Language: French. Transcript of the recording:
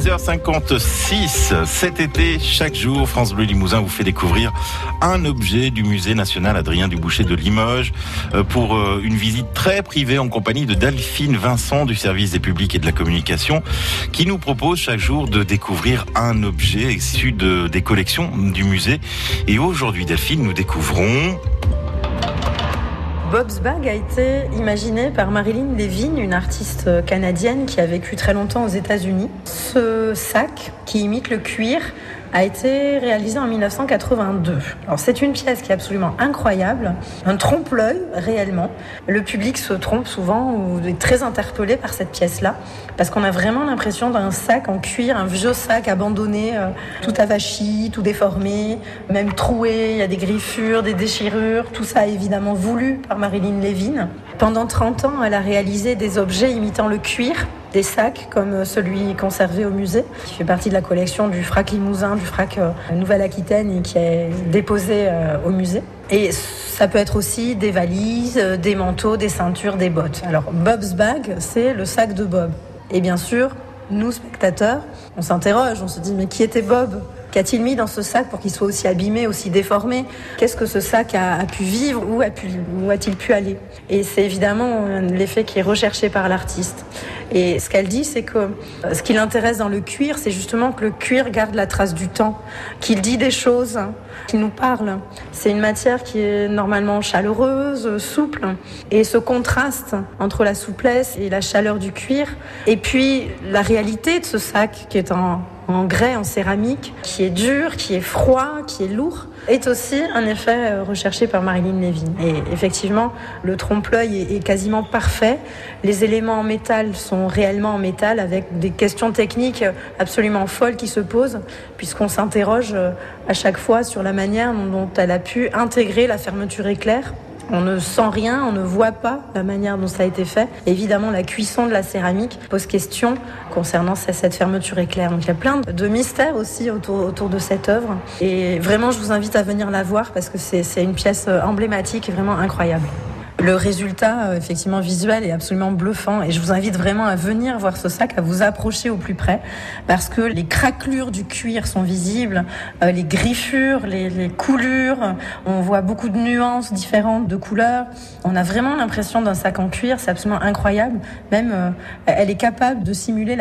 6h56. Cet été, chaque jour, France Bleu Limousin vous fait découvrir un objet du musée national Adrien Duboucher de Limoges euh, pour euh, une visite très privée en compagnie de Delphine Vincent du service des publics et de la communication qui nous propose chaque jour de découvrir un objet issu de, des collections du musée. Et aujourd'hui, Delphine, nous découvrons Bob's Bag a été imaginé par Marilyn Levine, une artiste canadienne qui a vécu très longtemps aux États-Unis. Ce sac, qui imite le cuir, a été réalisé en 1982. Alors c'est une pièce qui est absolument incroyable, un trompe-l'œil réellement. Le public se trompe souvent ou est très interpellé par cette pièce-là parce qu'on a vraiment l'impression d'un sac en cuir, un vieux sac abandonné, euh, tout avachi, tout déformé, même troué, il y a des griffures, des déchirures, tout ça évidemment voulu par Marilyn Levin. Pendant 30 ans, elle a réalisé des objets imitant le cuir des sacs comme celui conservé au musée, qui fait partie de la collection du frac Limousin, du frac euh, Nouvelle-Aquitaine et qui est déposé euh, au musée. Et ça peut être aussi des valises, euh, des manteaux, des ceintures, des bottes. Alors Bob's Bag, c'est le sac de Bob. Et bien sûr, nous spectateurs, on s'interroge, on se dit mais qui était Bob? Qu'a-t-il mis dans ce sac pour qu'il soit aussi abîmé, aussi déformé? Qu'est-ce que ce sac a, a pu vivre? Où a-t-il pu aller? Et c'est évidemment l'effet qui est recherché par l'artiste. Et ce qu'elle dit, c'est que euh, ce qui l'intéresse dans le cuir, c'est justement que le cuir garde la trace du temps, qu'il dit des choses, qu'il nous parle. C'est une matière qui est normalement chaleureuse, souple, et ce contraste entre la souplesse et la chaleur du cuir, et puis la réalité de ce sac qui est en en grès, en céramique, qui est dur, qui est froid, qui est lourd, est aussi un effet euh, recherché par Marilyn Levin. Et effectivement, le trompe-l'œil est, quasiment parfait. Les éléments en métal sont réellement en métal avec des questions techniques absolument folles qui se posent, puisqu'on s'interroge euh, à chaque fois sur la manière dont elle a pu intégrer la fermeture éclair on ne sent rien, on ne voit pas la manière dont ça a été fait. Évidemment, la cuisson de la céramique pose question concernant cette fermeture éclair. Donc il y a plein de mystères aussi autour, de cette œuvre. Et vraiment, je vous invite à venir la voir parce que c'est une pièce emblématique et vraiment incroyable. Le résultat, euh, effectivement, visuel est absolument bluffant et je vous invite vraiment à venir voir ce sac, à vous approcher au plus près parce que les craquelures du cuir sont visibles, euh, les griffures, les, les coulures, on voit beaucoup de nuances différentes de couleurs. On a vraiment l'impression d'un sac en cuir, c'est absolument incroyable. Même, euh, elle est capable de simuler